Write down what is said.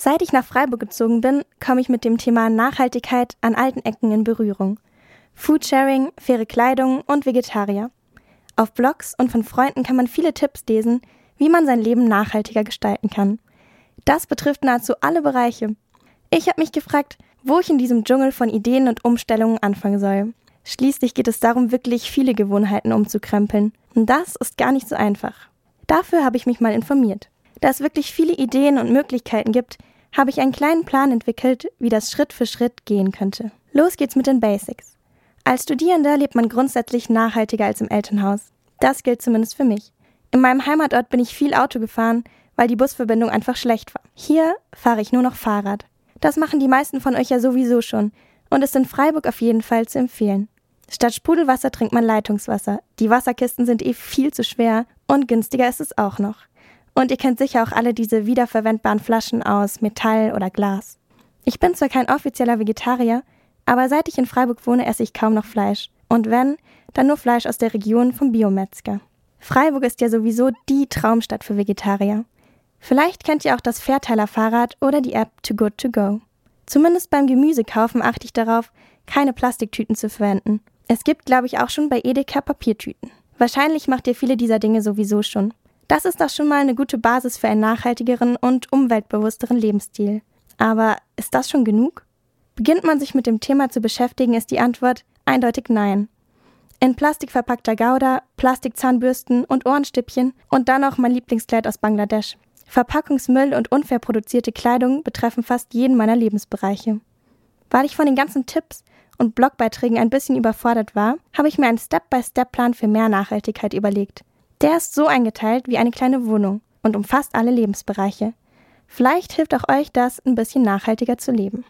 Seit ich nach Freiburg gezogen bin, komme ich mit dem Thema Nachhaltigkeit an alten Ecken in Berührung. Foodsharing, faire Kleidung und Vegetarier. Auf Blogs und von Freunden kann man viele Tipps lesen, wie man sein Leben nachhaltiger gestalten kann. Das betrifft nahezu alle Bereiche. Ich habe mich gefragt, wo ich in diesem Dschungel von Ideen und Umstellungen anfangen soll. Schließlich geht es darum, wirklich viele Gewohnheiten umzukrempeln. Und das ist gar nicht so einfach. Dafür habe ich mich mal informiert. Da es wirklich viele Ideen und Möglichkeiten gibt, habe ich einen kleinen Plan entwickelt, wie das Schritt für Schritt gehen könnte. Los geht's mit den Basics. Als Studierender lebt man grundsätzlich nachhaltiger als im Elternhaus. Das gilt zumindest für mich. In meinem Heimatort bin ich viel Auto gefahren, weil die Busverbindung einfach schlecht war. Hier fahre ich nur noch Fahrrad. Das machen die meisten von euch ja sowieso schon und ist in Freiburg auf jeden Fall zu empfehlen. Statt Sprudelwasser trinkt man Leitungswasser. Die Wasserkisten sind eh viel zu schwer und günstiger ist es auch noch. Und ihr kennt sicher auch alle diese wiederverwendbaren Flaschen aus Metall oder Glas. Ich bin zwar kein offizieller Vegetarier, aber seit ich in Freiburg wohne, esse ich kaum noch Fleisch. Und wenn, dann nur Fleisch aus der Region vom Biometzger. Freiburg ist ja sowieso die Traumstadt für Vegetarier. Vielleicht kennt ihr auch das Fairteiler Fahrrad oder die App Too Good To Go. Zumindest beim Gemüsekaufen achte ich darauf, keine Plastiktüten zu verwenden. Es gibt, glaube ich, auch schon bei Edeka Papiertüten. Wahrscheinlich macht ihr viele dieser Dinge sowieso schon. Das ist doch schon mal eine gute Basis für einen nachhaltigeren und umweltbewussteren Lebensstil. Aber ist das schon genug? Beginnt man sich mit dem Thema zu beschäftigen, ist die Antwort eindeutig nein. In Plastik verpackter Gouda, Plastikzahnbürsten und Ohrenstippchen und dann noch mein Lieblingskleid aus Bangladesch. Verpackungsmüll und unfair produzierte Kleidung betreffen fast jeden meiner Lebensbereiche. Weil ich von den ganzen Tipps und Blogbeiträgen ein bisschen überfordert war, habe ich mir einen Step-by-Step-Plan für mehr Nachhaltigkeit überlegt. Der ist so eingeteilt wie eine kleine Wohnung und umfasst alle Lebensbereiche. Vielleicht hilft auch euch das, ein bisschen nachhaltiger zu leben.